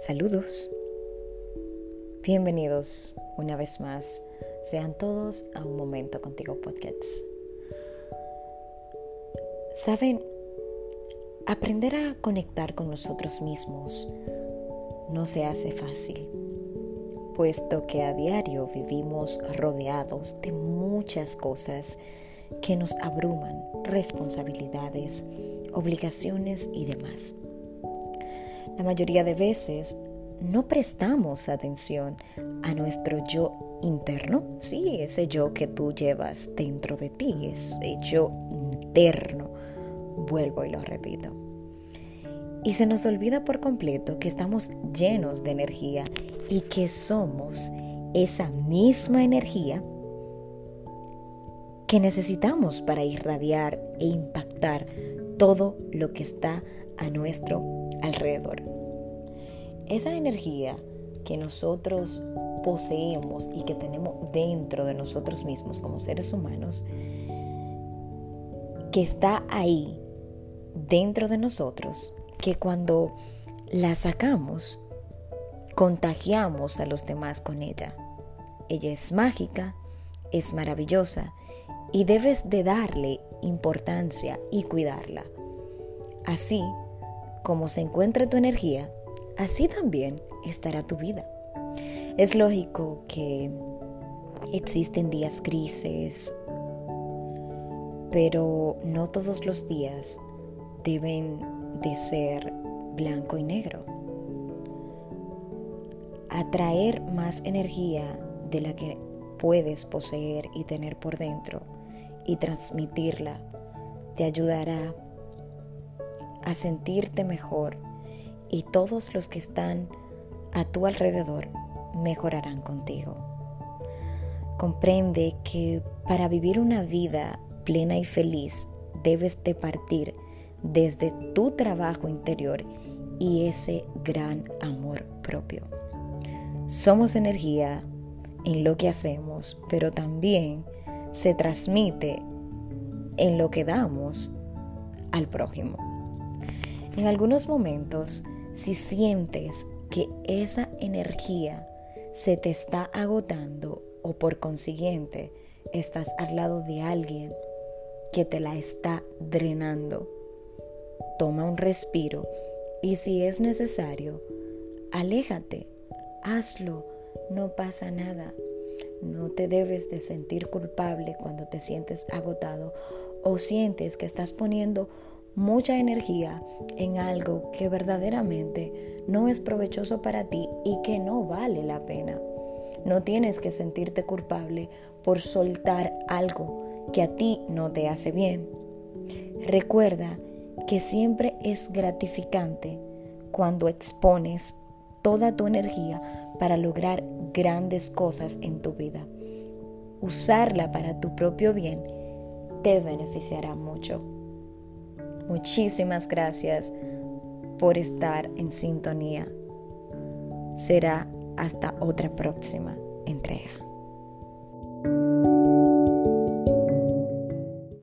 Saludos. Bienvenidos una vez más. Sean todos a un momento contigo podcasts. Saben, aprender a conectar con nosotros mismos no se hace fácil, puesto que a diario vivimos rodeados de muchas cosas que nos abruman, responsabilidades, obligaciones y demás. La mayoría de veces no prestamos atención a nuestro yo interno, sí, ese yo que tú llevas dentro de ti, ese yo interno. Vuelvo y lo repito. Y se nos olvida por completo que estamos llenos de energía y que somos esa misma energía que necesitamos para irradiar e impactar todo lo que está a nuestro alrededor. Esa energía que nosotros poseemos y que tenemos dentro de nosotros mismos como seres humanos, que está ahí dentro de nosotros, que cuando la sacamos, contagiamos a los demás con ella. Ella es mágica, es maravillosa y debes de darle importancia y cuidarla. Así como se encuentre tu energía, así también estará tu vida. Es lógico que existen días grises, pero no todos los días deben de ser blanco y negro. Atraer más energía de la que puedes poseer y tener por dentro y transmitirla te ayudará a sentirte mejor y todos los que están a tu alrededor mejorarán contigo. Comprende que para vivir una vida plena y feliz debes de partir desde tu trabajo interior y ese gran amor propio. Somos energía en lo que hacemos, pero también se transmite en lo que damos al prójimo. En algunos momentos, si sientes que esa energía se te está agotando o por consiguiente estás al lado de alguien que te la está drenando, toma un respiro y si es necesario, aléjate, hazlo, no pasa nada. No te debes de sentir culpable cuando te sientes agotado o sientes que estás poniendo mucha energía en algo que verdaderamente no es provechoso para ti y que no vale la pena. No tienes que sentirte culpable por soltar algo que a ti no te hace bien. Recuerda que siempre es gratificante cuando expones toda tu energía para lograr grandes cosas en tu vida. Usarla para tu propio bien te beneficiará mucho. Muchísimas gracias por estar en sintonía. Será hasta otra próxima entrega.